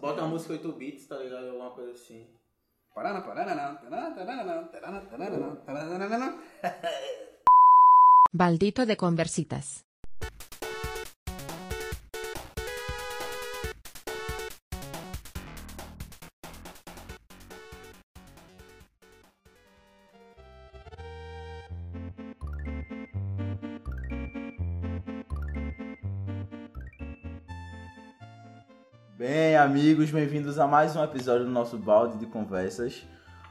Bota a música 8 bits, tá ligado? Alguma coisa assim. Parana, parana, tarana, tarana, tarana, tarana, tarana, tarana. Baldito de Conversitas. Amigos, bem-vindos a mais um episódio do nosso balde de conversas.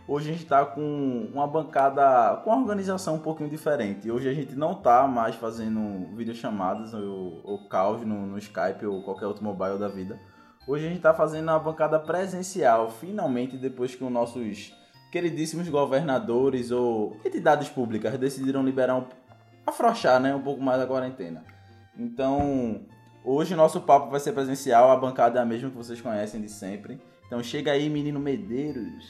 Hoje a gente está com uma bancada com uma organização um pouquinho diferente. Hoje a gente não está mais fazendo videochamadas ou, ou calls no, no Skype ou qualquer outro mobile da vida. Hoje a gente está fazendo uma bancada presencial, finalmente, depois que os nossos queridíssimos governadores ou entidades públicas decidiram liberar um, afrouxar né, um pouco mais a quarentena. Então, Hoje o nosso papo vai ser presencial, a bancada é a mesma que vocês conhecem de sempre. Então chega aí, menino Medeiros.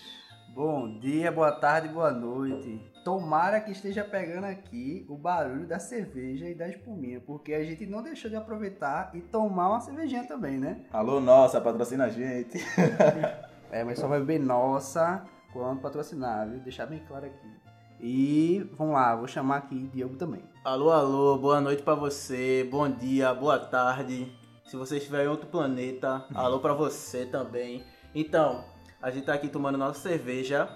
Bom dia, boa tarde, boa noite. Tomara que esteja pegando aqui o barulho da cerveja e da espuminha, porque a gente não deixou de aproveitar e tomar uma cervejinha também, né? Alô, nossa, patrocina a gente. É, mas só vai beber nossa quando patrocinar, viu? Deixar bem claro aqui. E vamos lá, vou chamar aqui Diogo também. Alô, alô, boa noite pra você, bom dia, boa tarde. Se você estiver em outro planeta, alô pra você também. Então, a gente tá aqui tomando nossa cerveja,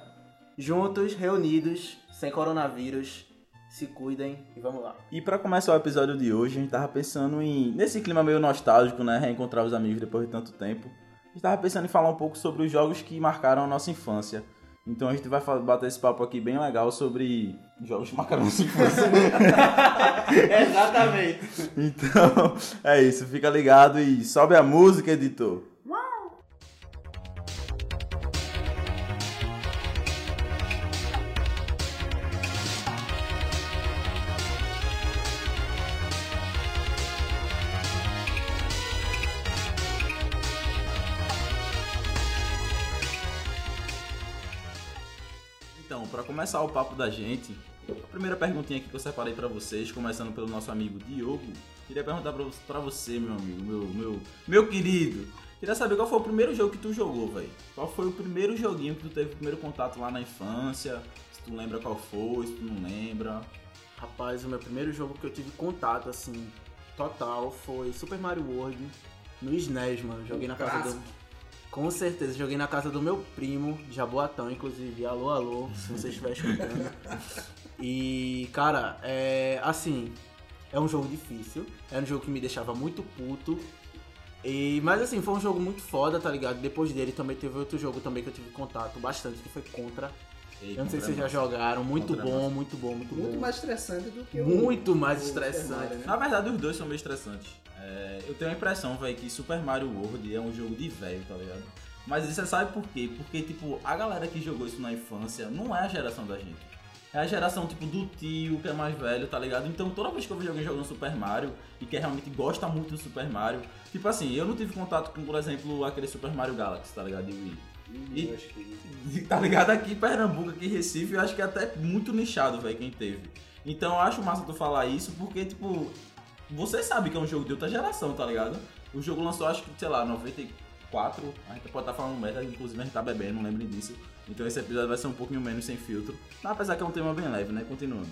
juntos, reunidos, sem coronavírus. Se cuidem e vamos lá. E para começar o episódio de hoje, a gente tava pensando em, nesse clima meio nostálgico, né, reencontrar os amigos depois de tanto tempo. A gente tava pensando em falar um pouco sobre os jogos que marcaram a nossa infância. Então a gente vai bater esse papo aqui bem legal sobre jogos a nossa infância. Exatamente. Então, é isso, fica ligado e sobe a música, editor. Começar o papo da gente, a primeira perguntinha aqui que eu separei pra vocês, começando pelo nosso amigo Diogo, queria perguntar pra você, meu amigo, meu, meu, meu querido. Queria saber qual foi o primeiro jogo que tu jogou, velho. Qual foi o primeiro joguinho que tu teve o primeiro contato lá na infância? Se tu lembra qual foi, se tu não lembra. Rapaz, o meu primeiro jogo que eu tive contato, assim, total, foi Super Mario World no SNES, mano. Joguei na casa do. Com certeza, joguei na casa do meu primo, Jaboatão, inclusive. Alô, alô, se você estiver escutando. E, cara, é. Assim, é um jogo difícil. Era um jogo que me deixava muito puto. E, mas assim, foi um jogo muito foda, tá ligado? Depois dele também teve outro jogo também que eu tive contato bastante, que foi Contra. Eu não sei se vocês já jogaram. Muito é bom, muito bom, muito, Muito bom. mais estressante do que o. Muito mais o estressante. Super Mario, né? Na verdade, os dois são meio estressantes. É, eu tenho a impressão, velho, que Super Mario World é um jogo de velho, tá ligado? Mas você sabe por quê? Porque, tipo, a galera que jogou isso na infância não é a geração da gente. É a geração, tipo, do tio, que é mais velho, tá ligado? Então, toda vez que eu vejo alguém jogando Super Mario e que realmente gosta muito do Super Mario, tipo assim, eu não tive contato com, por exemplo, aquele Super Mario Galaxy, tá ligado? De Wii. E- acho que- Tá ligado? Aqui em Pernambuco, aqui em Recife, eu acho que é até muito nichado, velho, quem teve. Então eu acho massa tu falar isso, porque, tipo, você sabe que é um jogo de outra geração, tá ligado? O jogo lançou, acho que, sei lá, 94. A gente pode estar falando merda, inclusive a gente tá bebendo, não lembrem disso. Então esse episódio vai ser um pouquinho menos sem filtro. Apesar que é um tema bem leve, né? Continuando.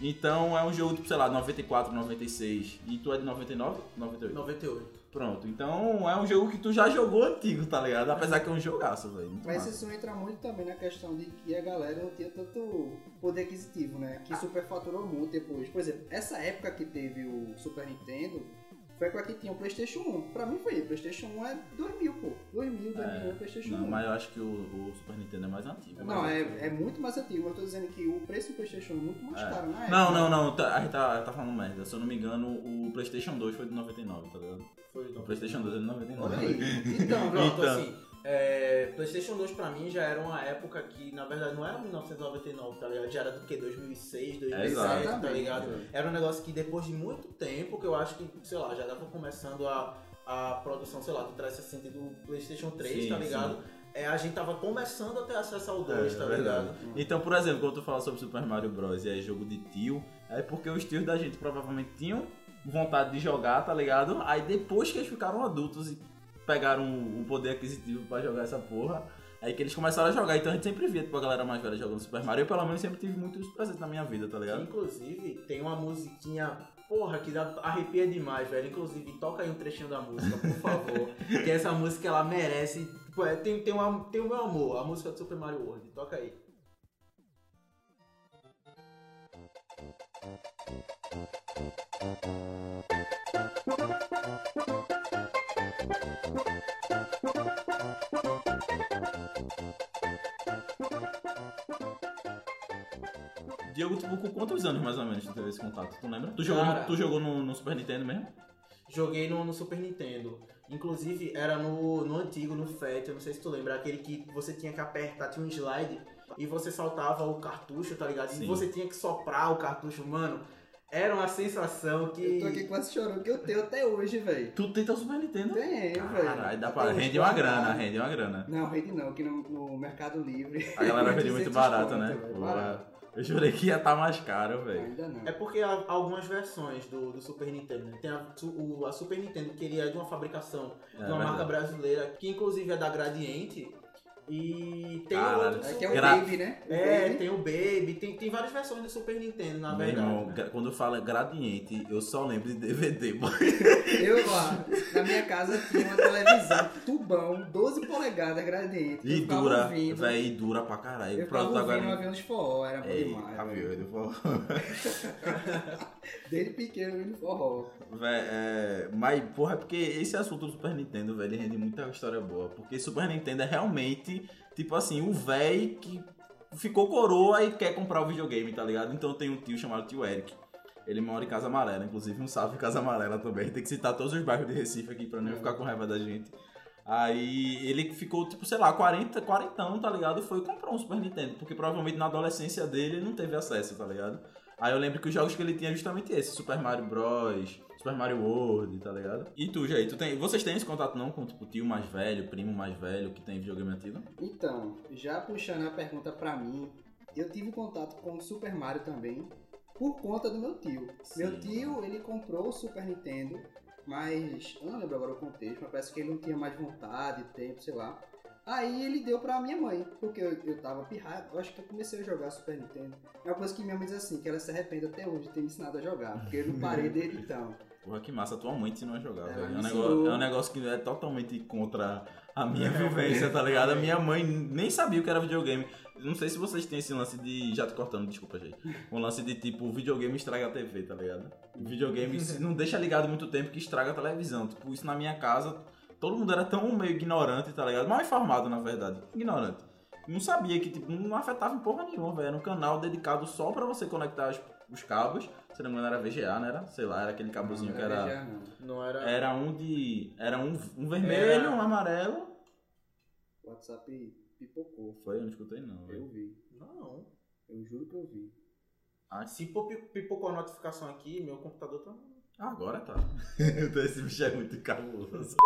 Então é um jogo, tipo, sei lá, 94, 96. E tu é de 99? 98? 98. Pronto. Então é um jogo que tu já jogou antigo, tá ligado? Apesar que é um jogaço, velho. Mas massa. isso entra muito também na questão de que a galera não tinha tanto poder aquisitivo, né? Que superfaturou muito depois. Por exemplo, essa época que teve o Super Nintendo foi com a que tinha o PlayStation 1. Pra mim foi, o PlayStation 1 é 2000, pô. 2000, 2001, É, PlayStation Não, 1. mas eu acho que o, o Super Nintendo é mais antigo. Não, é, é muito mais antigo. Eu tô dizendo que o preço do PlayStation 1 é muito mais É. caro época. Não, não, não, tá- a gente tá, tá falando merda. Se eu não me engano, o PlayStation 2 foi de 99, tá ligado? Foi O PlayStation 2 é de 99. Olha aí. Então, Pronto, Então. assim, é, PlayStation 2 pra mim já era uma época que, na verdade, não era 1999, tá ligado? Já era do que? 2006, 2007, tá Exatamente. ligado? Era um negócio que depois de muito tempo, que eu acho que, sei lá, já tava começando a, a produção, sei lá, do 360 e do PlayStation 3, Sim, tá ligado? É, a gente tava começando a ter acesso ao 2, É, tá é verdade. ligado? Então, por exemplo, quando tu fala sobre Super Mario Bros. e é jogo de tio, é porque os tios da gente provavelmente tinham vontade de jogar, tá ligado? Aí depois que eles ficaram adultos e pegaram o, poder aquisitivo pra jogar essa porra. Aí que eles começaram a jogar, então a gente sempre via, tipo, a galera mais velha jogando Super Mario. Eu, pelo menos, sempre tive muito isso presente na minha vida, tá ligado? Inclusive, tem uma musiquinha, porra, que dá, arrepia demais, velho. Inclusive, toca aí um trechinho da música, por favor. que essa música, ela merece... Tipo, é, tem, tem, uma, tem o meu amor, a música do Super Mario World. Toca aí. Diego, tipo, com quantos anos mais ou menos tu teve esse contato? Tu lembra? Tu jogou, Cara. tu jogou no, no Super Nintendo mesmo? Joguei no, no Super Nintendo. Inclusive, era no, no antigo, no FAT, eu não sei se tu lembra, aquele que você tinha que apertar, tinha um slide e você saltava o cartucho, tá ligado? Sim. E você tinha que soprar o cartucho, mano. Era uma sensação que. Eu tô aqui quase chorando, que eu tenho até hoje, velho. Tu tem teu Super Nintendo? Tenho, velho. Caralho, dá pra... hoje Rende uma grana, rende uma grana. Não, rende não, aqui no, no Mercado Livre. A galera vende muito 200 barato, conto, né? Porra. barato. Eu jurei que ia estar mais caro, velho. Ainda não. É porque há algumas versões do, do Super Nintendo, né? Tem a, o- a Super Nintendo, que ele é de uma fabricação É, de uma verdade. marca brasileira, que inclusive é da Gradiente. E tem Caralho. outros. É é o Gra- Baby, né? O É, Baby. tem o Baby, tem, tem várias versões do Super Nintendo, na Meu verdade. irmão, né? quando fala gradiente, eu só lembro de DVD, boy. Eu lá, na minha casa tinha uma televisão, tubão, 12 polegadas gradiente. E eu dura, ouvindo, velho, e dura pra caralho. Eu ficava ouvindo agora. um avião de forró, era bom Ei, demais. avião, ele falou. Desde pequeno ouvindo forró. Véi, é, mas, porra, é porque esse assunto do Super Nintendo, velho, rende muita história boa. Porque Super Nintendo é realmente, tipo assim, o véi que ficou coroa e quer comprar o videogame, tá ligado? Então eu tenho um tio chamado tio Eric. Ele mora em Casa Amarela, inclusive um salve em Casa Amarela também. Tem que citar todos os bairros de Recife aqui pra não É. ficar com raiva da gente. Aí ele ficou, tipo, sei lá, 40, 40 anos, tá ligado? Foi e comprou um Super Nintendo. Porque provavelmente na adolescência dele ele não teve acesso, tá ligado? Aí eu lembro que os jogos que ele tinha justamente esse, Super Mario Bros, Super Mario World, tá ligado? E tu, Jair, tu tem, vocês têm esse contato não com tipo tio mais velho, primo mais velho que tem videogame antigo? Então, já puxando a pergunta pra mim, eu tive contato com o Super Mario também, por conta do meu tio. Sim. Meu tio, ele comprou o Super Nintendo, mas eu não lembro agora o contexto, mas parece que ele não tinha mais vontade, tempo, sei lá. Aí ele deu pra minha mãe, porque eu, eu tava pirrado, eu acho que eu comecei a jogar Super Nintendo. É uma coisa que minha mãe diz assim, que ela se arrepende até hoje de ter me ensinado a jogar, porque eu não parei desde então. Porra, que massa, tua mãe te ensinou a jogar, Ela velho. É um, negócio, é um negócio que é totalmente contra a minha vivência, tá ligado? A minha mãe nem sabia o que era videogame. Não sei se vocês têm esse lance de. Já tô cortando, desculpa, gente. Um lance de tipo, videogame estraga a TV, tá ligado? Videogame se não deixa ligado muito tempo que estraga a televisão. Tipo, isso na minha casa, todo mundo era tão meio ignorante, tá ligado? Mal informado, na verdade. Ignorante. Não sabia que, tipo, não afetava em porra nenhuma, velho. Era um canal dedicado só pra você conectar os, os cabos. Se não me engano, era VGA, não era? Sei lá, era aquele cabozinho que era. Já não. Não era. Era um de. Era um, um vermelho, Era- um amarelo. O WhatsApp pipocou. Foi, eu não escutei não, Eu vi. Não. Eu juro que eu vi. Ah, Se pipocou a notificação aqui, meu computador tá. agora tá. Esse bicho é muito cabuloso.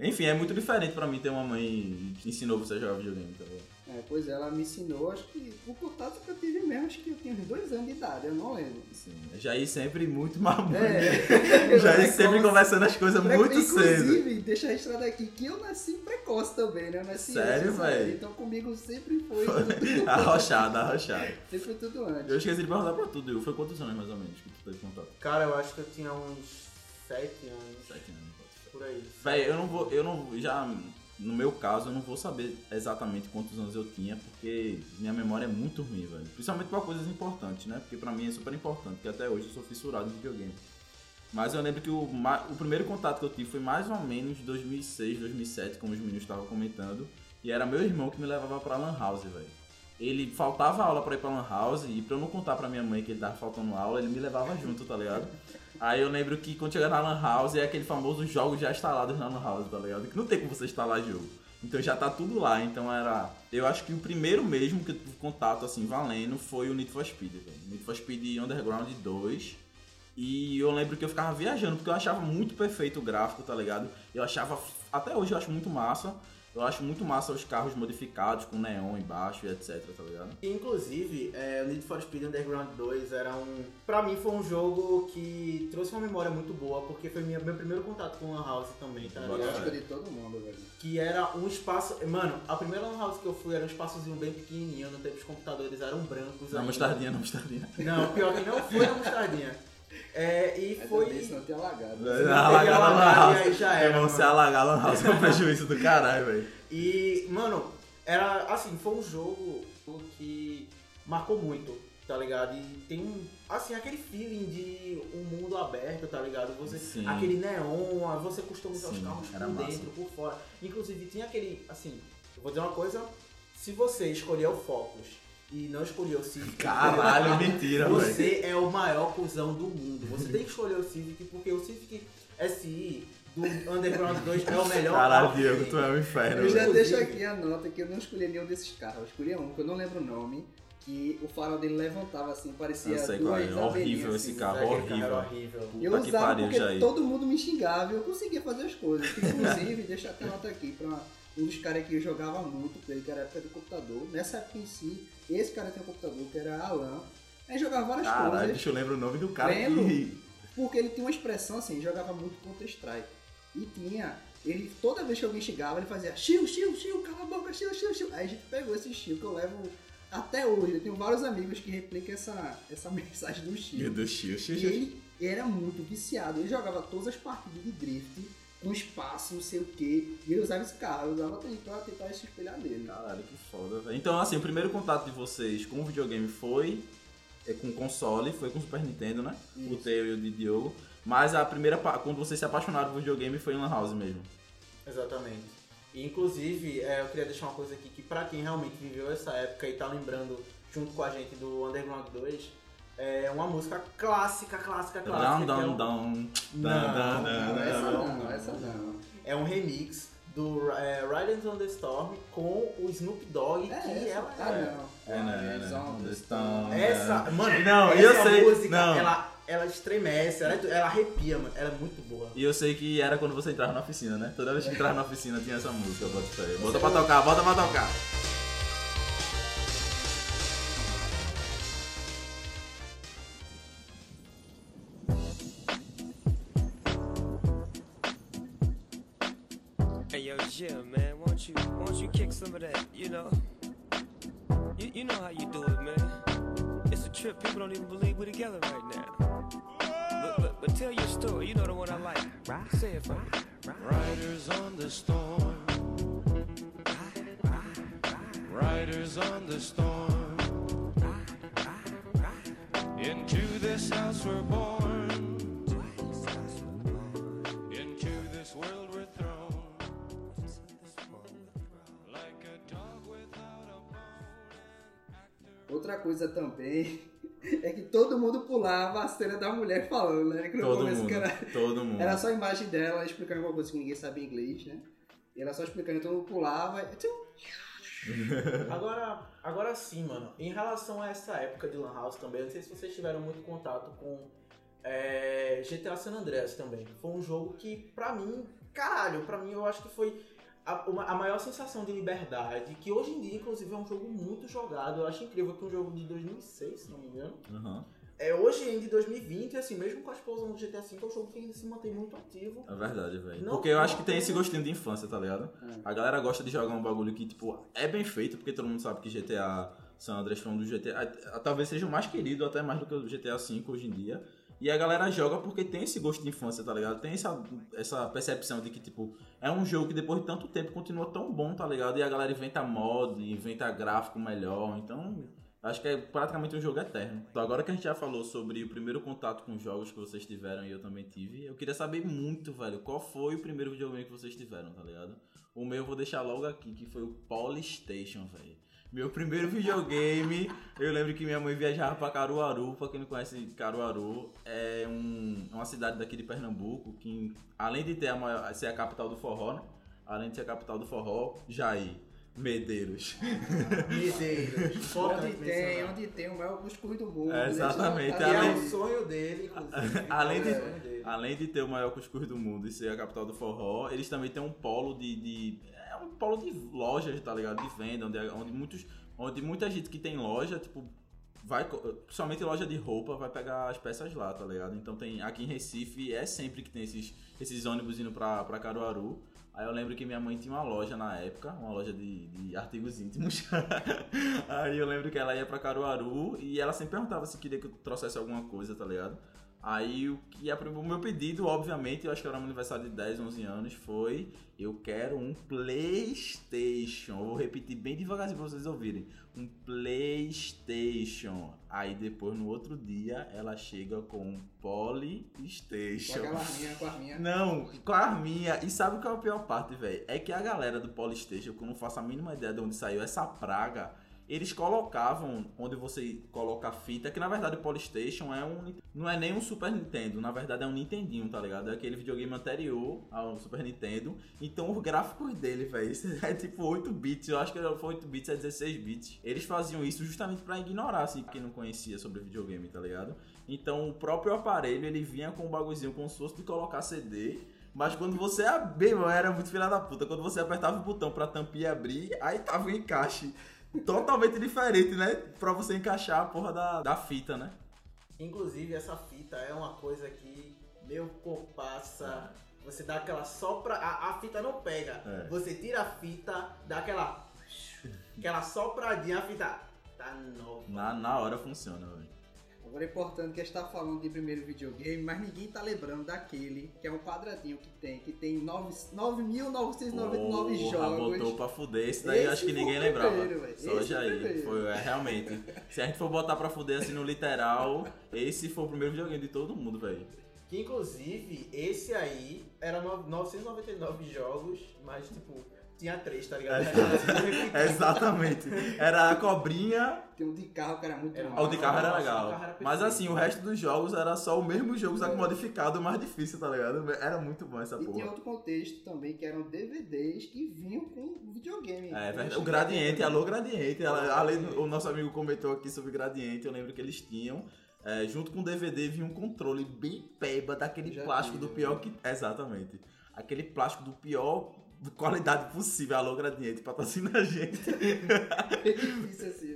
Enfim, é muito diferente pra mim ter uma mãe que ensinou você a jogar videogame, tá ligado? É, pois é, ela me ensinou, acho que o contato que eu tive mesmo, acho que eu tinha uns dois anos de idade, eu não lembro. Assim, Jair sempre muito mamãe. É, Jair sempre conversando as coisas Pre- muito cedo. Inclusive, deixa registrado aqui que eu nasci precoce também, né? Eu nasci Sério, véi? Então comigo sempre foi tudo, Arrochado, arrochado. sempre foi tudo antes. Eu esqueci de perguntar pra tu, Diego. Foi quantos anos mais ou menos que tu teve contato? Cara, eu acho que eu tinha uns 7 anos. Sete anos. Por aí. Véi, eu não vou, eu não, já, no meu caso, eu não vou saber exatamente quantos anos eu tinha, porque minha memória é muito ruim, velho. Principalmente pra coisas importantes, né? Porque pra mim é super importante, porque até hoje eu sou fissurado em videogame. Mas eu lembro que o, o primeiro contato que eu tive foi mais ou menos 2006, 2007, como os meninos estavam comentando. E era meu irmão que me levava pra Lan House, velho. Ele faltava aula pra ir pra Lan House e pra eu não contar pra minha mãe que ele tava faltando aula, ele me levava junto, tá ligado? Aí eu lembro que quando chega na Lan House é aquele famoso jogos já instalados na Lan House, tá ligado? Que não tem como você instalar jogo. Então já tá tudo lá, então era. Eu acho que o primeiro mesmo que eu tive contato assim valendo foi o Need for Speed, velho. Need for Speed Underground 2. E eu lembro que eu ficava viajando, porque eu achava muito perfeito o gráfico, tá ligado? Eu achava. Até hoje eu acho muito massa. Eu acho muito massa os carros modificados com neon embaixo e etc, tá ligado? E, Inclusive, é, o Need for Speed Underground 2 era um. Pra mim, foi um jogo que trouxe uma memória muito boa, porque foi minha, meu primeiro contato com Lan House também, tá Eu ligado? acho que de todo mundo, velho. Que era um espaço. Mano, a primeira Lan House que eu fui era um espaçozinho bem pequenininho, no tempo os computadores eram brancos. Na mostardinha, na mostardinha. Não, pior que não foi na mostardinha. É, e Mas foi. não tinha alagado. não Alagar pegar a lá, Lan House. e aí já era, Irmão, se mano. alagar a Lan House é um prejuízo do caralho, velho. E, mano, era assim, foi um jogo que marcou muito, tá ligado? E tem um, assim, aquele feeling de um mundo aberto, tá ligado? Você, Sim. aquele neon, você customizar os carros por massa. dentro, por fora. Inclusive tinha aquele, assim, eu vou dizer uma coisa, se você escolher o Focus e não escolher o Civic, Caralho, mentira, velho. você é o maior cuzão do mundo. Você tem que escolher o Civic porque o Civic SI do Underground 2 é o melhor Caralho, Diego, tu é um inferno, Eu já velho. deixo aqui a nota que eu não escolhi nenhum desses carros. Eu escolhi um, que eu não lembro o nome, que o farol dele levantava assim, parecia Eu sei duas é, horrível esse assim. carro. Horrível. horrível. Eu Puta usava pariu, porque Jair. todo mundo me xingava e eu conseguia fazer as coisas. Inclusive, deixa até a nota aqui pra um dos caras que eu jogava muito com ele, que era a época do computador. Nessa época em si, esse cara tem um computador, que era Alan. Aí jogava várias Caralho, coisas. deixa eu lembrar o nome do cara Lembro. que... Porque ele tinha uma expressão assim, ele jogava muito Counter-Strike. E tinha, ele, toda vez que alguém chegava, ele fazia shield, shield, shield, cala a boca, shield, shield, shield. Aí a gente pegou esse shield que eu levo até hoje. Eu tenho vários amigos que replicam essa, essa mensagem do Meu shield. Deus, Xixi, E ele era muito viciado. Ele jogava todas as partidas de drift, com espaço, não sei o que. E ele usava esse carro, eu usava pra tentar se espelhar nele. Caralho, que foda, velho. Então, assim, o primeiro contato de vocês com o videogame foi é, com console, foi com o Super Nintendo, né? O Isso. Teo e o de Diogo. Mas a primeira, quando vocês se apaixonaram por videogame foi em Lan House mesmo. Exatamente. E, inclusive, é, eu queria deixar uma coisa aqui que pra quem realmente viveu essa época e tá lembrando junto com a gente do Underground 2, é uma música clássica, clássica, clássica. Que é um- dão. Não, Não, essa não, essa não. É um remix do é, Riders on the Storm com o Snoop Dogg, É que essa. ela Ah, é. não. É, né, Riders né, on the the Storm. Essa, mano, Não, essa eu sei, música, não. Ela, ela estremece, ela, ela arrepia, mano. Ela é muito boa. E eu sei que era quando você entrava na oficina, né? Toda vez que entrava na oficina tinha essa música. Bota pra tocar, bota pra tocar. But, tell your story. You know the one I like. Say it for me. Riders on the storm. Riders on the storm. Into this house we're born. Into this world we're thrown. Like a dog without a bone. Outra coisa também é que todo mundo pulava a cena da mulher falando, né? Que Todo começo mundo, que era, todo mundo. era só a imagem dela explicando alguma coisa que ninguém sabia inglês, né? E ela só explicando, todo mundo pulava. e Agora, agora sim, mano. Em relação a essa época de Lan House também, eu não sei se vocês tiveram muito contato com é, GTA San Andreas também. Foi um jogo que, pra mim, caralho, pra mim eu acho que foi a, uma- a maior sensação de liberdade, que hoje em dia, inclusive, é um jogo muito jogado. Eu acho incrível que um jogo de 2006, se não me engano. Aham. É, hoje em de 2020, assim, mesmo com a explosão do GTA V, é um jogo que ainda se mantém muito ativo. É verdade, velho. Porque eu acho que tem esse gostinho de infância, tá ligado? É. A galera gosta de jogar um bagulho que, tipo, é bem feito, porque todo mundo sabe que GTA San Andreas foi um dos GTA. Talvez seja o mais querido, até mais do que o GTA V hoje em dia. E a galera joga porque tem esse gosto de infância, tá ligado? Tem essa, essa percepção de que, tipo, é um jogo que depois de tanto tempo continua tão bom, tá ligado? E a galera inventa mod, inventa gráfico melhor. Então, acho que é praticamente um jogo eterno. Então, agora que a gente já falou sobre o primeiro contato com jogos que vocês tiveram e eu também tive, eu queria saber muito, velho, qual foi o primeiro videogame que vocês tiveram, tá ligado? O meu eu vou deixar logo aqui, que foi o Polystation, velho. Meu primeiro videogame, eu lembro que minha mãe viajava pra Caruaru, pra quem não conhece Caruaru, é um- uma cidade daqui de Pernambuco, que além de ter a maior, ser a capital do forró, né? Além de ser a capital do forró, Jair, Medeiros. Medeiros. Onde tem, onde tem o maior cuscuz do mundo. É, exatamente. Que Deixa eu é o sonho dele, inclusive. Além de- É. Além de ter o maior cuscuz do mundo e ser a capital do forró, eles também têm um polo de. de- é um polo de lojas, tá ligado? De venda, onde, onde, muitos, onde muita gente que tem loja, tipo, vai, principalmente loja de roupa, vai pegar as peças lá, tá ligado? Então tem, aqui em Recife, é sempre que tem esses, esses ônibus indo pra, pra Caruaru. Aí eu lembro que minha mãe tinha uma loja na época, uma loja de, de artigos íntimos. Aí eu lembro que ela ia pra Caruaru e ela sempre perguntava se queria que eu trouxesse alguma coisa, tá ligado? Aí o que é o meu pedido, obviamente, eu acho que era um aniversário de 10, 11 anos, foi eu quero um PlayStation. Eu vou repetir bem devagarzinho pra vocês ouvirem. Um PlayStation. Aí depois no outro dia ela chega com um Com Polystation. aquela arminha, com a arminha. Não, com a arminha. E sabe o que é a pior parte, velho? É que a galera do Polystation, que eu não faço a mínima ideia de onde saiu essa praga, eles colocavam onde você coloca a fita, que na verdade o Polystation é um. Não é nem um Super Nintendo, na verdade é um Nintendinho, tá ligado? É aquele videogame anterior ao Super Nintendo. Então os gráficos dele, velho, é tipo 8 bits, eu acho que foi 8 bits, é 16 bits. Eles faziam isso justamente pra ignorar, assim, quem não conhecia sobre videogame, tá ligado? Então o próprio aparelho ele vinha com um bagulhozinho como se fosse de colocar CD. Mas quando você mano, era muito filha da puta. Quando você apertava o botão pra tampinha abrir, aí tava o encaixe totalmente diferente, né? Pra você encaixar a porra da, da fita, né? Inclusive, essa fita é uma coisa que meu compassa. Você dá aquela sopra. A, a fita não pega. É. Você tira a fita, dá aquela. Aquela sopradinha, a fita. Tá nova. Na, na hora funciona, velho. Agora é importante que a gente tá falando de primeiro videogame, mas ninguém tá lembrando daquele que é um quadradinho que tem, que tem nove- 9.999 Porra, jogos. botou pra fuder. Esse daí eu Esse acho que ninguém lembrava. primeiro, velho. Só Esse já foi o aí. Foi, é, realmente. Se a gente for botar pra fuder assim no literal, esse foi o primeiro videogame de todo mundo, velho. Que inclusive, esse aí era no- 999 jogos, mas tipo, tinha três, tá ligado? É, Exatamente. Era a cobrinha. Tem um de carro que era muito Era O massa. de carro era legal. o carro era Mas assim, o resto dos jogos era só o mesmo jogo, só que É. modificado, mais difícil, tá ligado? Era muito bom essa E tinha porra. outro contexto também, que eram DVDs que vinham com videogame. É verdade. O Gradiente, alô Gradiente. Ela- Além do, o nosso amigo comentou aqui sobre Gradiente, eu lembro que eles tinham. é, junto com o DVD vinha um controle bem peba daquele Já plástico do tive, pior que. Exatamente. Aquele plástico do pior qualidade possível. Alô Gradiente, patrocina a gente.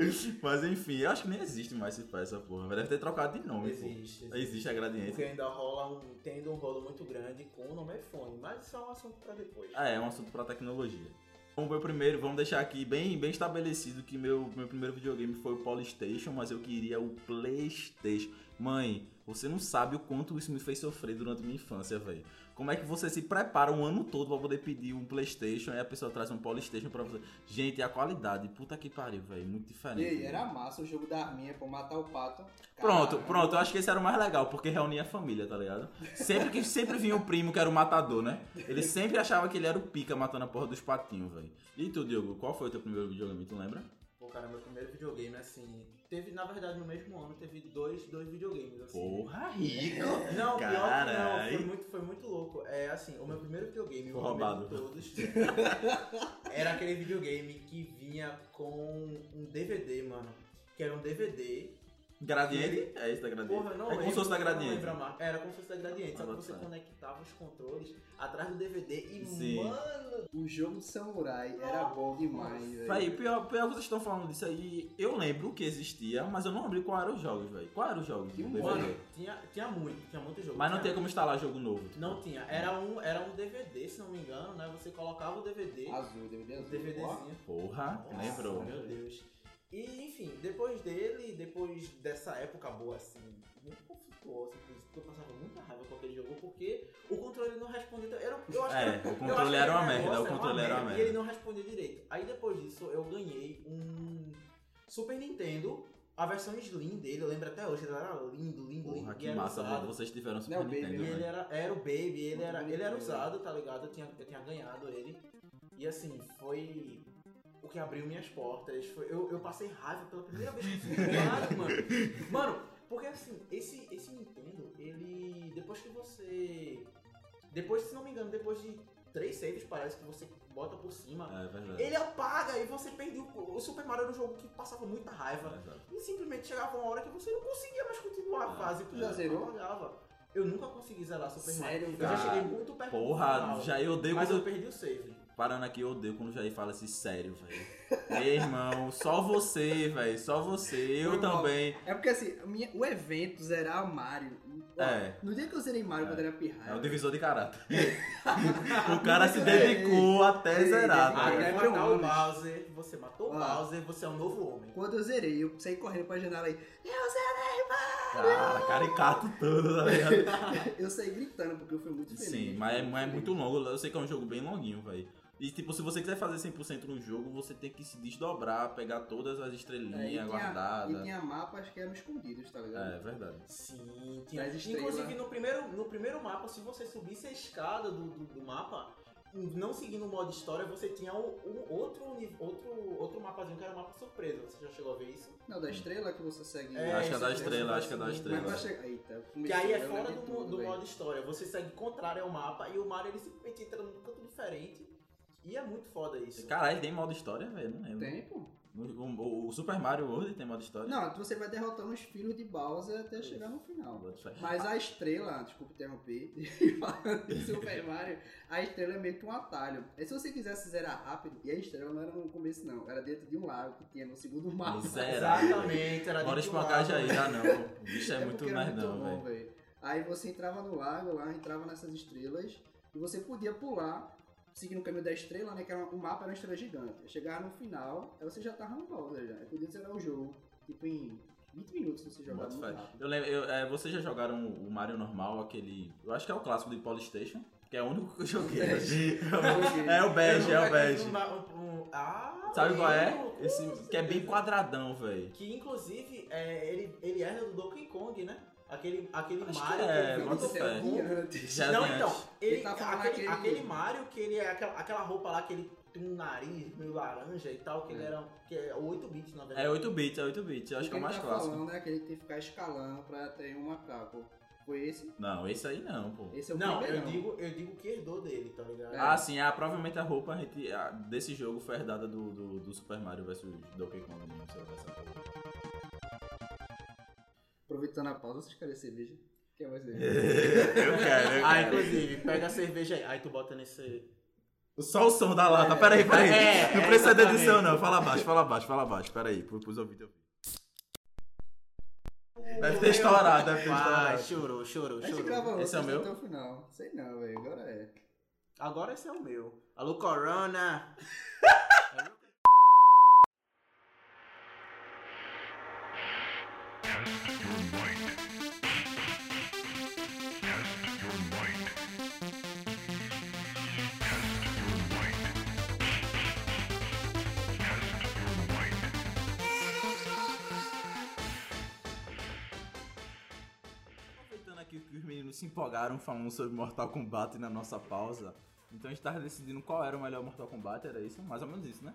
É assim. Mas enfim, eu acho que nem existe mais esse essa porra. Deve ter trocado de nome. pô. Existe. Existe a Gradiente. Porque ainda rola um. tendo um rolo muito grande com o nome iPhone. Mas isso é um assunto pra depois. Ah, é um assunto pra tecnologia. O meu primeiro, vamos deixar aqui bem, bem estabelecido que meu, meu primeiro videogame foi o Polystation, mas eu queria o Playstation. Mãe, você não sabe o quanto isso me fez sofrer durante minha infância, velho. Como é que você se prepara um ano todo pra poder pedir um Playstation e a pessoa traz um Polystation pra você? Gente, a qualidade, puta que pariu, velho, muito E diferente. aí, velho. era massa o jogo da arminha pra matar o pato. Pronto, pronto, eu acho que esse era o mais legal, porque reunia a família, tá ligado? Sempre que sempre vinha o primo que era o matador, né? Ele sempre achava que ele era o pica matando a porra dos patinhos, velho. E tu, Diogo, qual foi o teu primeiro videogame, tu lembra? Cara, meu primeiro videogame, assim. Teve, na verdade, no mesmo ano, teve dois, dois videogames, assim. Porra, rico! Não, pior que não, foi muito, foi muito louco. É assim, o meu primeiro videogame, Foi o primeiro roubado. de todos, era aquele videogame que vinha com um DVD, mano. Que era um DVD. Gradiente? É esse da Gradiente. Porra, não é como se fosse da Gradiente. Era como se fosse da Gradiente, só Ah, que você conectava os controles atrás do DVD e, Sim. mano, O jogo de samurai era bom demais, velho. Véi, pior, pior que vocês estão falando disso aí, eu lembro que existia, mas eu não lembro qual eram os jogos, velho. Qual eram os jogos Que um mano, tinha, tinha muito, tinha muito jogo. Mas não tinha, tem como instalar jogo novo. tipo. Não tinha, era um, era um DVD, se não me engano, né? Você colocava o DVD, Azul, DVD azul. DVDzinho. Porra, Nossa, lembrou. Meu Deus. E, enfim, depois dele, depois dessa época boa, assim, muito conflituosa, porque eu passava muita raiva com aquele jogo, porque o controle não respondia. Era, eu acho É, que, o eu controle era uma merda, o controle era uma E merda. ele não respondia direito. Aí depois disso, eu ganhei um Super Nintendo, a versão Slim dele, eu lembro até hoje, ele era lindo, lindo, Porra, lindo. e que era massa, usado. vocês tiveram Super Não, Baby, Nintendo, E ele velho. era, era o Baby, ele era, ele era bonito, usado, tá ligado? Eu tinha, eu tinha ganhado ele. E assim, foi o que abriu minhas portas. Foi, eu, eu passei raiva pela primeira vez que eu fui jogado, mano. Mano, porque assim, esse, esse Nintendo, ele. Depois que você. Depois, se não me engano, depois de três saves, parece que você bota por cima. É verdade. Ele apaga e você perdeu. O Super Mario era um jogo que passava muita raiva. É. E simplesmente chegava uma hora que você não conseguia mais continuar a Ah, fase. tu já zerou? Apagava. Eu nunca consegui zerar Super Sério, Mario. Eu já cheguei muito perto do Porra, final, já eu odeio Mas quando eu perdi o save. Parando aqui, eu odeio quando o Jair fala assim, sério, velho. Meu irmão, só você, velho, só você. Eu Irmão, também. É porque assim, minha- o evento zerar Mario. ó, É. No dia que eu zerei Mario quando era É pirraia. o divisor de caráter. o cara se dedicou até Ei, zerar, velho. é vai matar o. Bowser, você matou o. Bowser, você é um novo homem. Quando eu zerei, eu saí correndo pra janela aí. Eu zerei, Cara, caricato todo, tá ligado? Mario! Eu saí gritando porque eu fui muito feliz. Sim, mas é, mas é muito longo. Eu sei que é um jogo bem longuinho, velho. E tipo, se você quiser fazer 100% no jogo, você tem que se desdobrar, pegar todas as É, estrelinhas tinha, guardadas. e tinha mapas que eram escondidos, tá ligado? É, verdade. Sim, tinha. Inclusive no primeiro, no primeiro mapa, se você subisse a escada do, do, do mapa, não seguindo o modo história, você tinha um, um outro, outro, outro mapazinho que era um mapa surpresa. Você já chegou a ver isso? Não, da estrela que você segue. É, acho que é da estrela, acho que é da assim, estrela. Mas chegar. Eita, Que aí é fora do, tudo, do modo história. Você segue contrário ao mapa e o Mario ele simplesmente entra num canto diferente. E é muito foda isso. Caralho, tem modo história, velho? Não lembro. Tem, pô. O, o- o Super Mario World tem modo história? Não, você vai derrotando os filhos de Bowser até chegar no final. Mas a estrela, desculpa interromper, falando de Super Mario, a estrela é meio que um atalho. E se você quisesse zerar rápido, e a estrela não era no começo não, era dentro de um lago que tinha no segundo mapa. Exatamente, era Bora dentro do espancar lago. Jair, ah não. O bicho é, nerdão, muito bom, velho. velho. Aí você entrava no lago lá, entrava nessas estrelas, e você podia pular, seguindo o caminho da estrela, né? Que era, o mapa era uma estrela gigante. Chegava no final, aí você já tava no Bowser já. Aí podia zerar o jogo, tipo em 20 minutos você jogava Bota muito fé. rápido. Eu lembro, eu- é, vocês já jogaram o Mario normal, aquele. Eu acho que é o clássico do Polystation, que é o único que eu joguei. é o bege, é o bege. Um- um- Ah, Sabe qual é? Esse que é bem quadradão, velho. Que inclusive é, ele, ele herda do Donkey Kong, né? Aquele, aquele Acho Mario que é, ele fé. com- Antes. Já Não, então, ele, Ele tá falando aquele, aquele- aquele Mario que ele é aquela, aquela roupa lá que ele tem um nariz meio laranja e tal, que ele era que é 8 bits na verdade. É 8 bits, é 8 bits. Eu acho que é o ele mais tá clássico. falando é que tem que ficar escalando pra ter um macaco. Foi esse? Não, esse aí não, pô. Esse é o Não, eu primeirão. digo, eu digo que herdou dele, tá ligado? É. Ah, sim, ah, provavelmente a roupa a gente, ah, desse jogo foi herdada do, do, do Super Mario vs Donkey Kong, não sei dessa porra. Aproveitando a pausa, vocês querem cerveja? Quer mais cerveja? eu quero, eu Ah, quero. inclusive, pega a cerveja aí, aí tu bota nesse. Só o som da lata, peraí, peraí. É, não é, precisa de exatamente. edição, não. Fala baixo, fala baixo, fala baixo. Peraí, pro- pros ouvir. Deve ter estourado, deve ter Ah, estourado. chorou, chorou, A gente chorou. grava Esse é o meu? até o final. Sei não, velho. Agora é. Agora esse é o meu. Alô, Corona! que os meninos se empolgaram falando sobre Mortal Kombat na nossa pausa. Então a gente tava decidindo qual era o melhor Mortal Kombat, era isso? Mais ou menos isso, né?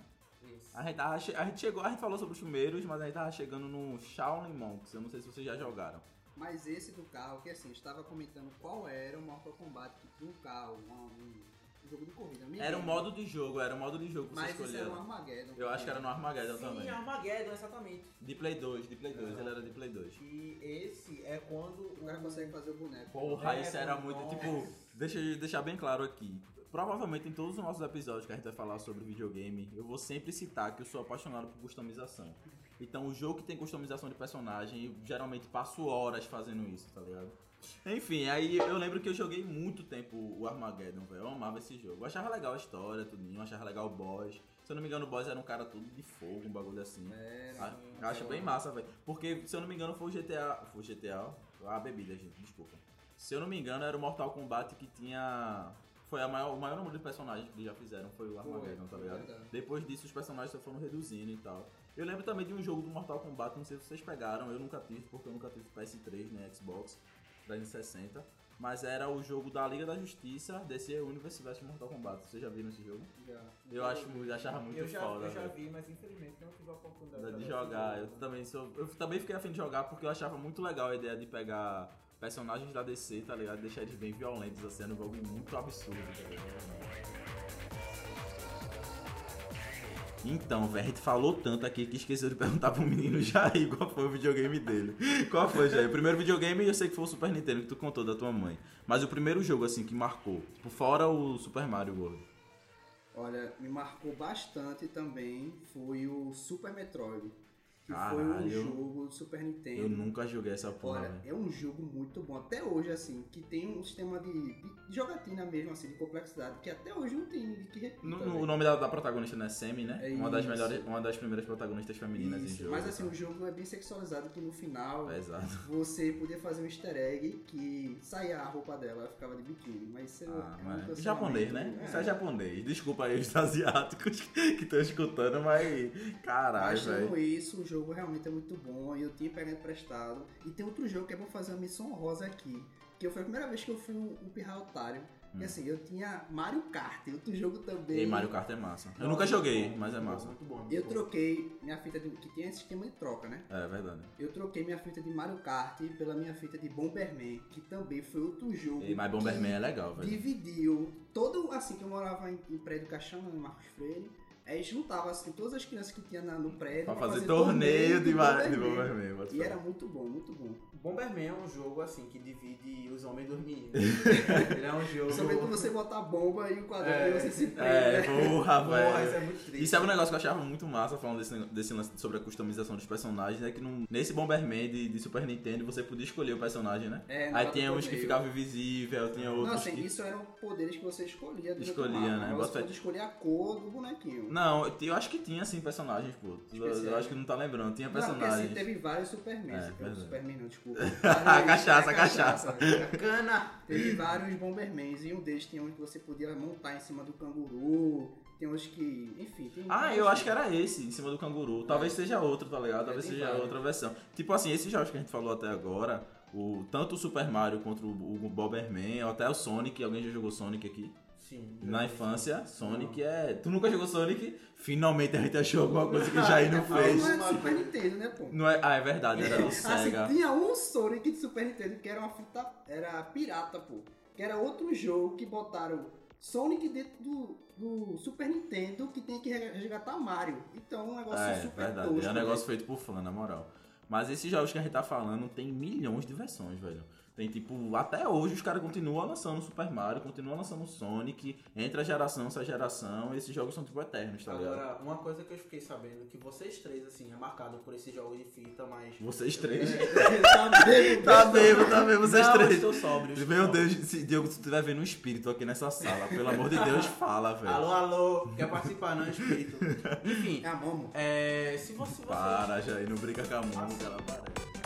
A gente, tava a gente chegou, a gente falou sobre os primeiros, mas a gente tava chegando no Shaolin Monks. Eu não sei se vocês já jogaram. Mas esse do carro, que assim, estava comentando qual era o Mortal Kombat que tinha um carro, um jogo de corrida. Me Era um modo de jogo, era um modo de jogo que você Mas esse era escolheu. um Armageddon. Eu acho que era no Armageddon Sim, também. Armageddon, exatamente. De Play 2, de Play 2, ele era de Play 2. E esse é quando O cara consegue fazer o boneco. Porra, É, isso era muito, nossa. tipo, deixa eu deixar bem claro aqui. Provavelmente em todos os nossos episódios que a gente vai falar sobre videogame, eu vou sempre citar que eu sou apaixonado por customização. Então o jogo que tem customização de personagem, eu geralmente passo horas fazendo isso, tá ligado? Enfim, aí eu lembro que eu joguei muito tempo o Armageddon, velho. Eu amava esse jogo. Eu achava legal a história, tudinho, eu achava legal o boss. Se eu não me engano, o boss era um cara todo de fogo, um bagulho assim. Ah, Eu acho bem massa, velho. Porque, se eu não me engano, foi o GTA. Foi o GTA. A bebida, gente, desculpa. Se eu não me engano, era o Mortal Kombat que tinha. Foi a maior, o maior número de personagens que eles já fizeram, foi o Armageddon, tá foi ligado? verdade. Depois disso, os personagens só foram reduzindo e tal. Eu lembro também de um jogo do Mortal Kombat, não sei se vocês pegaram, eu nunca tive, porque eu nunca tive PS3, né, Xbox 360. Mas era o jogo da Liga da Justiça, DC Universe vs Mortal Kombat. Vocês já viram esse jogo? Já. Eu acho, eu achava muito eu já, foda, eu já velho. vi, mas infelizmente não tive a oportunidade De jogar, eu também sou. Eu também fiquei afim de jogar porque eu achava muito legal a ideia de pegar personagens da DC, tá ligado? Deixar eles bem violentos, assim, era um jogo muito absurdo, tá ligado? Então, velho, a gente falou tanto aqui que esqueceu de perguntar pro menino Jair qual foi o videogame dele. Qual foi, Jair? O primeiro videogame eu sei que foi o Super Nintendo que tu contou da tua mãe. Mas o primeiro jogo, assim, que marcou, tipo, fora o Super Mario World. Olha, me marcou bastante também foi o Super Metroid. Que foi Caralho. um jogo do Super Nintendo. Eu nunca joguei essa porra, Olha, é um jogo muito bom. Até hoje, assim, que tem um sistema de, de jogatina mesmo, assim, de complexidade, que até hoje não tem ninguém que repita. No- no- o nome da, da protagonista não é Semi, né? É uma, das isso. melhores, uma das primeiras protagonistas femininas Isso, em jogo. Mas assim, o jogo é bem sexualizado que no final É, você podia fazer um easter egg que saía a roupa dela, ela ficava de biquíni. Mas isso Ah, é mas... Japonês, né? é. Isso é japonês. Desculpa aí os asiáticos que estão escutando, mas. Caralho, velho. isso, o jogo realmente é muito bom e eu tinha pegado emprestado. E tem outro jogo que é bom fazer uma missão honrosa aqui. Que foi a primeira vez que eu fui um, um pirra otário. E assim, eu tinha Mario Kart, outro jogo também. Hum. E Mario Kart é massa. Eu nunca joguei, mas é massa. Muito bom. Muito Eu bom. troquei minha fita de. que tinha esse sistema de troca, né? É verdade. Eu troquei minha fita de Mario Kart pela minha fita de Bomberman, que também foi outro jogo. E, mas Bomberman é legal, velho. Dividiu todo, assim, que eu morava em, em prédio Caixão, no Marcos Freire. Aí juntava assim, todas as crianças que tinha na- no prédio Pra fazer torneio de, Ma- de Bomberman. Bomberman. bota E era muito bom, muito bom. Bomberman é um jogo assim que divide os homens dos meninos. Ele é um jogo. Somente quando você botar bomba e o quadrado É. e você se prende, É, né? porra, Porra, isso velho. é muito triste. Isso é um negócio que eu achava muito massa, falando desse, desse lance sobre a customização dos personagens, né? Que no- nesse Bomberman de, de Super Nintendo você podia escolher o personagem, né? É, Aí tinha uns que torneio. ficavam invisíveis, tinha outros Não, assim, que... isso eram poderes que você escolhia. Escolhia, né? Bota Você podia escolher a cor do bonequinho. Não, eu- acho que tinha sim personagens, pô. Eu, eu Especiais. acho que não tá lembrando. Tinha Não, porque personagens. assim, teve vários Supermans. É, verdade. Superman não, desculpa. Cachaça, É, cachaça. Cana! Teve vários Bombermans e um deles tinha um que você podia montar em cima do canguru. Tem uns que. Enfim, tem. Ah, eu acho que tipos. era esse, em cima do canguru. Talvez seja outro, tá ligado? Talvez tem seja vários. outra versão. Tipo assim, esses jogos que a gente falou até agora, o, tanto o Super Mario quanto o, o Bomberman, ou até o Sonic, alguém já jogou Sonic aqui? Sim. Na infância, Sonic é. Tu nunca jogou Sonic? Finalmente a gente achou alguma coisa que o Jair não Ah, fez. não é Super Nintendo, né, pô? Não é... Ah, é verdade, era do Assim, Sega. tinha um Sonic de Super Nintendo que era uma fita. Era pirata, pô. Que era outro jogo que botaram Sonic dentro do, do Super Nintendo que tem que resgatar Mario. Então é um negócio É, super verdade. tosco. É um negócio né? feito por fã, na moral. Mas esses jogos que a gente tá falando tem milhões de versões, velho. Tem tipo, até hoje os caras continuam lançando Super Mario, continuam lançando Sonic, entre a geração, essa geração, esses jogos são tipo eternos, tá ligado? Agora, uma coisa que eu fiquei sabendo que vocês três, assim, é marcado por esse jogo de fita, mas. Vocês três. tá bem, tá bem, tá bem, vocês Não, três. estou sóbrio. estou Meu. Deus, se, Diogo, se tu estiver vendo um espírito aqui nessa sala, pelo amor de Deus, fala, velho. Alô, alô, quer participar, não, espírito? Enfim, É a Momo. é, se você. você... Para, Jair, não brinca com a que ela parece.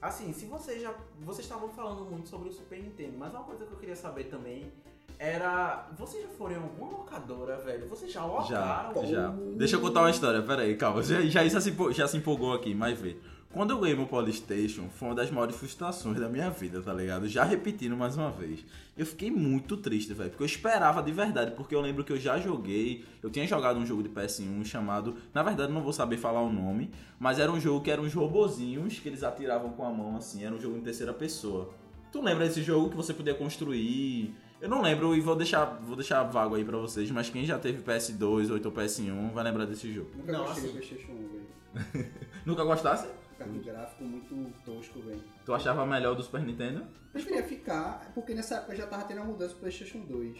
Assim, se vocês já. Vocês estavam falando muito sobre o Super Nintendo, mas uma coisa que eu queria saber também era. Vocês já foram em alguma locadora, velho? Vocês já Já, locaram? já. Deixa eu contar uma história, pera aí, calma. Já, já, já, se, já se empolgou aqui, mas vê. Quando eu ganhei meu Polystation, foi uma das maiores frustrações da minha vida, tá ligado? Já repetindo mais uma vez. Eu fiquei muito triste, velho, porque eu esperava de verdade, porque eu lembro que eu já joguei, eu tinha jogado um jogo de PS1 chamado, na verdade não vou saber falar o nome, mas era um jogo que eram uns robozinhos que eles atiravam com a mão assim, era um jogo em terceira pessoa. Tu lembra desse jogo que você podia construir? Eu não lembro e vou deixar, vou deixar vago aí pra vocês, mas quem já teve PS2 ou então PS1 vai lembrar desse jogo. Nunca Não, gostei assim- do PlayStation 1, velho. Nunca gostasse? Carro gráfico muito tosco, velho. Tu achava melhor do Super Nintendo? Eu queria ficar, porque nessa época já tava tendo a mudança pro PlayStation 2.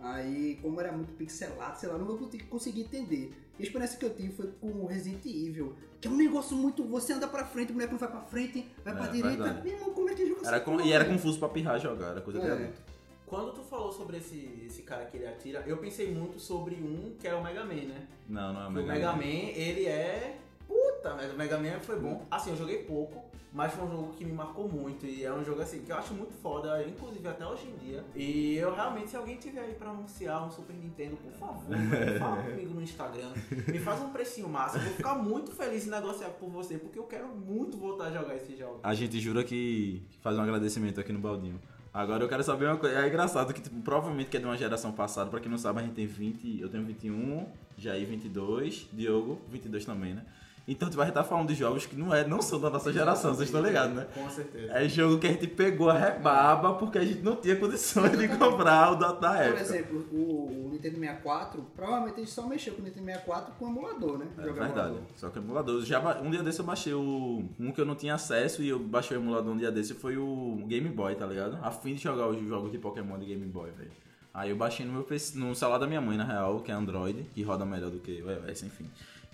Aí, como era muito pixelado, sei lá, não vou conseguir entender. E a experiência que eu tive foi com o Resident Evil, que é um negócio muito. Você anda pra frente, o boneco não vai pra frente, vai É, pra direita. irmão, como é que joga Era com- e era confuso pra pirrar jogar, era coisa de É. adulto. Quando tu falou sobre esse, esse cara que ele atira, eu pensei muito sobre um que era o Mega Man, né? Não, não é o O Mega, Mega Man. Man, ele é. Puta, mas o Mega Man foi bom. Assim, eu joguei pouco, mas foi um jogo que me marcou muito. E é um jogo assim que eu acho muito foda, inclusive até hoje em dia. E eu realmente, se alguém tiver aí pra anunciar um Super Nintendo, por favor, velho, fala comigo no Instagram. Me faz um precinho massa. Eu vou ficar muito feliz em negociar por você, porque eu quero muito voltar a jogar esse jogo. A gente jura que que faz um agradecimento aqui no Baldinho. Agora eu quero saber uma coisa. É engraçado que, tipo, provavelmente que é de uma geração passada. Pra quem não sabe, a gente tem 20. Eu tenho 21, Jair 22, Diogo 22 também, né? Então, tipo, a gente tá falando de jogos que não, é, não são da nossa geração, vocês estão ligados, né? Com certeza. É jogo que a gente pegou a rebaba porque a gente não tinha condições de comprar o da, da Por época. exemplo, o, o Nintendo 64, provavelmente a gente só mexeu com o Nintendo 64 com o emulador, né? É Jogar verdade. emulador. Só que emulador. Já, um dia desse eu baixei o. Um que eu não tinha acesso e eu baixei o emulador um dia desse foi o Game Boy, tá ligado? A fim de jogar os jogos de Pokémon de Game Boy, velho. Aí eu baixei no meu PC, no celular da minha mãe, na real, que é Android, que roda melhor do que o iOS, enfim.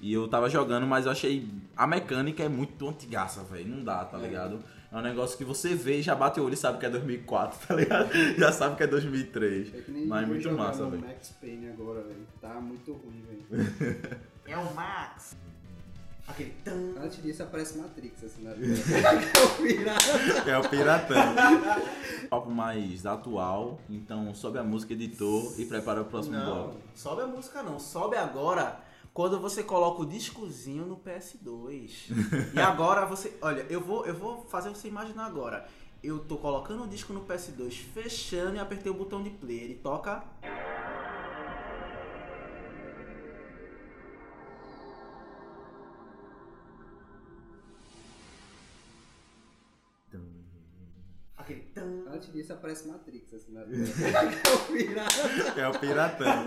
E eu tava jogando, mas eu achei. A mecânica é muito antigaça, velho. Não dá, tá ligado? É um negócio que você vê e já bate o olho e sabe que é 2004, tá ligado? Já sabe que é 2003. É que nem Mas eu muito massa, o velho. Max Payne agora, velho. Tá muito ruim, velho. É o Max. Aquele tan. Antes disso aparece Matrix, assim, na o pirata. É o Piratão. Papo mais atual, então sobe a música editor e prepara o próximo Não, bloco. sobe a música não. Sobe agora quando você coloca o discozinho no PS2. e agora você. Olha, eu vou, eu vou fazer você imaginar agora. Eu tô colocando o disco no PS2, fechando e apertei o botão de play. Ele toca. Aquele. Antes disso aparece Matrix, assim, na o pirata. É o Piratão.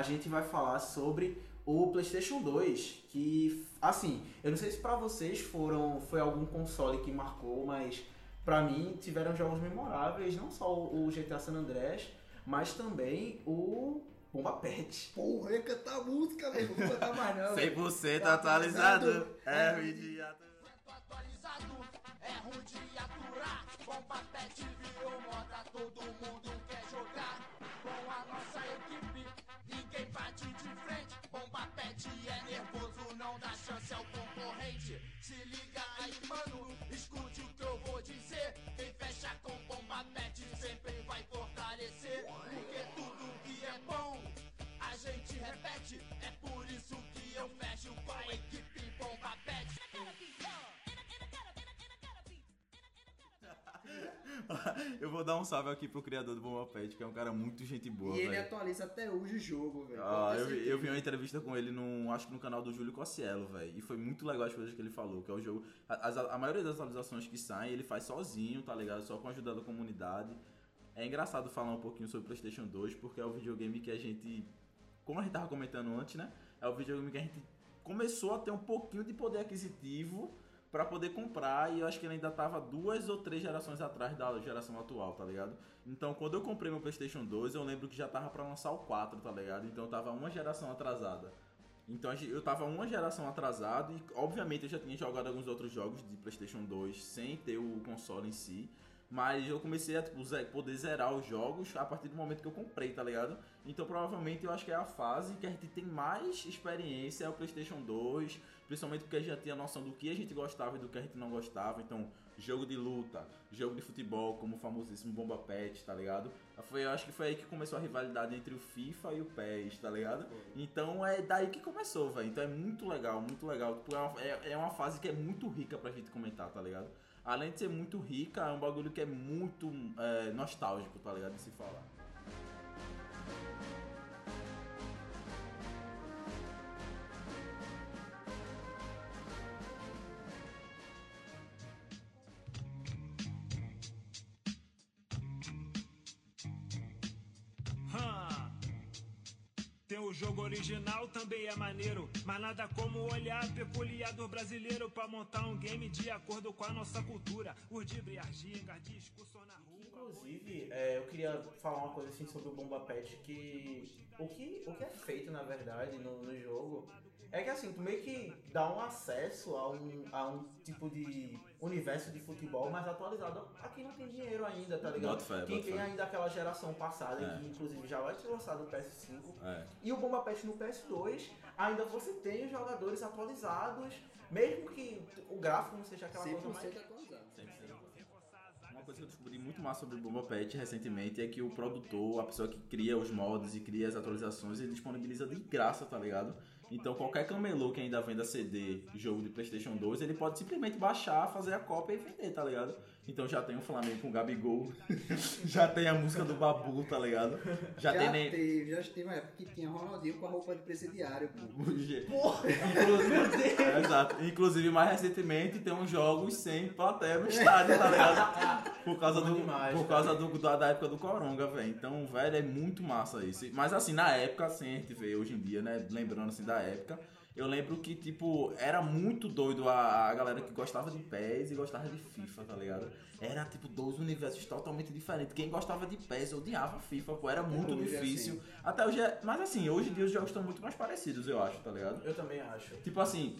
A gente vai falar sobre o PlayStation 2, que assim, eu não sei se pra vocês foram foi algum console que marcou, mas pra mim tiveram jogos memoráveis, não só o GTA San Andreas, mas também o Bomba Pet. Porra, ia cantar a música, velho. Não vou cantar mais não. velho. 100% Tá atualizado. atualizado. É o idiota. atualizado, é ruim de aturar. Eu vou dar um salve aqui pro criador do Bomba Pet, que é um cara muito gente boa, E ele atualiza até hoje o jogo, velho. Ah, eu, eu vi uma entrevista com ele no, acho que no canal do Júlio Cossielo, velho. E foi muito legal as coisas que ele falou, que é o jogo. A, as- a maioria das atualizações que saem, ele faz sozinho, tá ligado? Só com a ajuda da comunidade. É engraçado falar um pouquinho sobre o PlayStation 2, porque é o videogame que a gente. Como a gente tava comentando antes, né? É o videogame que a gente começou a ter um pouquinho de poder aquisitivo pra poder comprar e eu acho que ele ainda tava duas ou três gerações atrás da geração atual, tá ligado? Então, quando eu comprei meu PlayStation 2, eu lembro que já tava pra lançar o 4, tá ligado? Então, eu tava uma geração atrasada. Então, eu tava uma geração atrasado e, obviamente, eu já tinha jogado alguns outros jogos de PlayStation 2 sem ter o console em si. Mas eu comecei a tipo, poder zerar os jogos a partir do momento que eu comprei, tá ligado? Então provavelmente eu acho que é a fase que a gente tem mais experiência é o PlayStation 2, principalmente porque a gente já tinha noção do que a gente gostava e do que a gente não gostava. Então, jogo de luta, jogo de futebol, como o famosíssimo Bomba Pet, tá ligado? Foi, eu acho que foi aí que começou a rivalidade entre o FIFA e o PES, tá ligado? Então é daí que começou, velho. Então é muito legal, muito legal. Tipo, é, uma, é, é uma fase que é muito rica pra gente comentar, tá ligado? Além de ser muito rica, é um bagulho que é muito é, nostálgico, tá ligado? De se falar. Jogo original, também é maneiro. Mas nada como olhar a peculiar do brasileiro pra montar um game de acordo com a nossa cultura. Urdibre, arginga, discussão na rua. Inclusive, é, eu queria falar uma coisa assim sobre o Bomba Pet que o que, o que é feito na verdade no, no jogo é que assim, tu meio que dá um acesso a um, a um tipo de universo de futebol mais atualizado a quem não tem dinheiro ainda, tá ligado? Fé, quem tem fé. ainda aquela geração passada É. que inclusive já vai ser lançado no PS5 É. e o Bomba Pet no PS2, ainda você tem os jogadores atualizados, mesmo que o gráfico não seja aquela coisa mais 100% atualizado. Uma coisa que eu descobri muito mais sobre o Bomba Pet recentemente é que o produtor, a pessoa que cria os mods e cria as atualizações, ele disponibiliza de graça, tá ligado? Então qualquer camelô que ainda venda CD, jogo de Playstation 2, ele pode simplesmente baixar, fazer a cópia e vender, tá ligado? Então já tem o Flamengo com o Gabigol, já tem a música do Babu, tá ligado? Já, Já, tem nem... teve, já teve uma época que tinha Ronaldinho com a roupa de presidiário, pô. Inclusive, Exato. Inclusive, mais recentemente, tem uns jogos sem plateia no estádio, tá ligado? Por causa, do, demais, por causa do, da, da época do Coronga, velho. Então, velho, é muito massa isso. Mas assim, na época, assim, a gente vê hoje em dia, né? Lembrando assim da época. Eu lembro que, tipo, era muito doido a, a galera que gostava de PES e gostava de FIFA, tá ligado? Era, tipo, dois universos totalmente diferentes. Quem gostava de PES odiava FIFA, pô, era muito hoje é difícil. Até hoje é... Mas assim, hoje em dia os jogos estão muito mais parecidos, eu acho, tá ligado? Eu também acho. Tipo assim,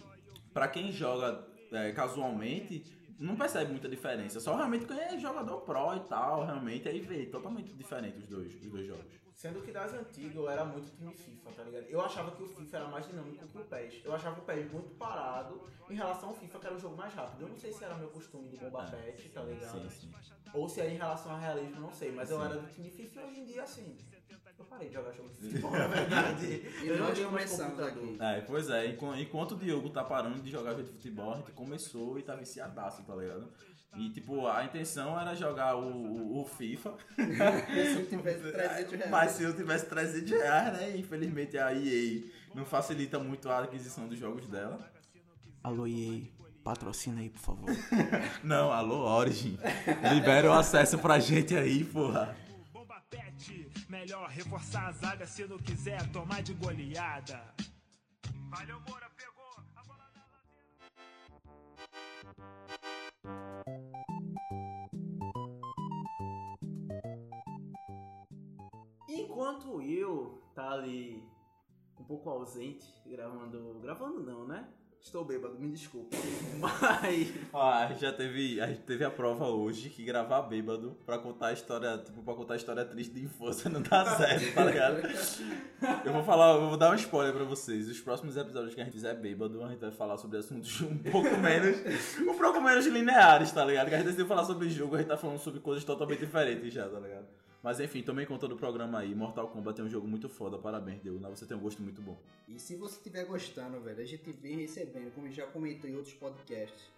pra quem joga é, casualmente, não percebe muita diferença. Só realmente quem é jogador pro e tal, realmente, aí vê totalmente diferente os dois, os dois jogos. Sendo que das antigas eu era muito time FIFA, tá ligado? Eu achava que o FIFA era mais dinâmico que o PES. Eu achava o PES muito parado em relação ao FIFA, que era o jogo mais rápido. Eu não sei se era meu costume do Bomba Pet, tá ligado? Sim, sim. Ou se era em relação ao realismo, não sei. Mas eu era do time FIFA e hoje em dia, assim, eu parei de jogar jogo de futebol, na verdade. E eu nós começamos computador. aqui. É, pois é, enqu- enquanto o Diogo tá parando de jogar jogo de futebol, a gente começou e tá viciadaço, tá ligado? E tipo, a intenção era jogar o, o- o FIFA. Se eu tivesse 300 reais. Mas se eu tivesse 300 reais, né? Infelizmente a EA não facilita muito a aquisição dos jogos dela. Alô, EA, patrocina aí, por favor. Não, alô Origin. Libera o acesso pra gente aí, porra. Melhor reforçar a zaga se não quiser tomar de goleada. Valeu, Moura, pegou. A bola na lateral. Enquanto Will tá ali um pouco ausente, gravando. Gravando não, né? Estou bêbado, me desculpe. Mas. Ó, a gente já teve, a gente teve a prova hoje que gravar bêbado pra contar a história, tipo, pra contar a história triste de infância não dá certo, tá ligado? Eu vou falar, eu vou dar um spoiler pra vocês. Os próximos episódios que a gente fizer bêbado, a gente vai falar sobre assuntos um pouco menos, um pouco menos lineares, tá ligado? Que a gente decidiu falar sobre jogo, a gente tá falando sobre coisas totalmente diferentes já, tá ligado? Mas enfim, tomei conta do programa aí. Mortal Kombat é um jogo muito foda, parabéns, Deus. Você tem um gosto muito bom. E se você estiver gostando, velho, a gente vem recebendo, como já comentou em outros podcasts,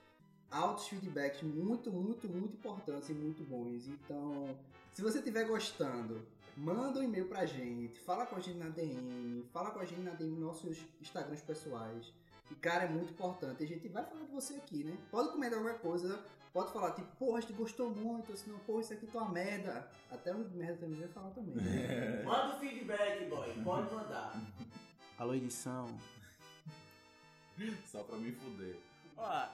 altos feedbacks muito, muito, muito importantes e muito bons. Então, se você estiver gostando, manda um e-mail pra gente, fala com a gente na DM, fala com a gente na DM nos nossos Instagrams pessoais. E, cara, é muito importante. A gente vai falar de você aqui, né? Pode comentar qualquer coisa, pode falar, tipo, porra, a gente gostou muito, senão, porra, isso aqui tá uma merda. Até o merda também vai falar também. né? Manda o feedback, boy. Pode mandar. Alô, edição. Só pra me fuder. Ó,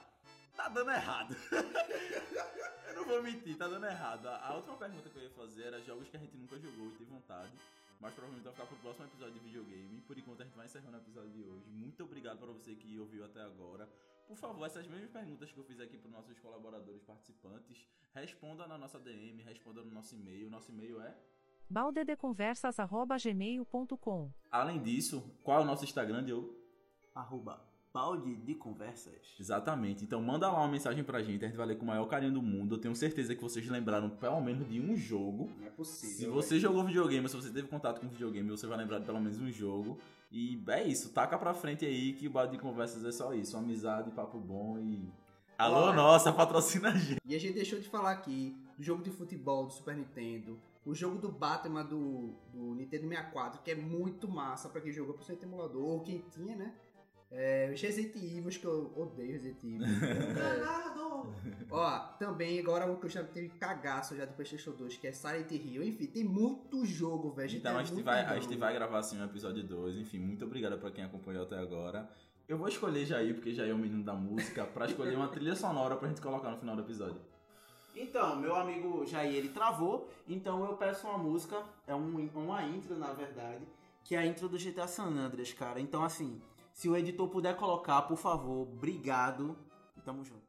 tá dando errado. eu não vou mentir, tá dando errado. A a última pergunta que eu ia fazer era jogos que a gente nunca jogou e teve vontade. Mas provavelmente vai ficar pro próximo episódio de videogame. Por enquanto a gente vai encerrando o episódio de hoje. Muito obrigado para você que ouviu até agora. Por favor, essas mesmas perguntas que eu fiz aqui para nossos colaboradores participantes, responda na nossa DM, responda no nosso e-mail. Nosso e-mail é baldedeconversas.gmail.com Além disso, qual é o nosso Instagram, Diogo? Arroba balde de conversas. Exatamente. Então manda lá uma mensagem pra gente, a gente vai ler com o maior carinho do mundo. Eu tenho certeza que vocês lembraram pelo menos de um jogo. Não é possível. Se você jogou videogame, se você teve contato com videogame, você vai lembrar de pelo menos um jogo. E é isso, taca pra frente aí que o Balde de Conversas é só isso. Amizade, papo bom e. Alô, Olá. nossa, patrocina a gente. E a gente deixou de falar aqui do jogo de futebol do Super Nintendo, o jogo do Batman do, do Nintendo 64, que é muito massa pra quem jogou por ser emulador, ou quem tinha, né? É, os Resident Evil, que eu odeio Resident Evil. É, ó, também agora o que eu já teve cagaço já do PlayStation 2, que é Silent Hill. Enfim, tem muito jogo, velho. Então é a gente, vai, a gente vai gravar assim um episódio 2. Enfim, muito obrigado pra quem acompanhou até agora. Eu vou escolher Jair, porque Jair é o menino da música, pra escolher uma trilha sonora pra gente colocar no final do episódio. Então, meu amigo Jair, ele travou, então eu peço uma música, é um, uma intro, na verdade, que é a intro do GTA San Andreas, cara. Então, assim, se o editor puder colocar, por favor, obrigado. Tamo junto.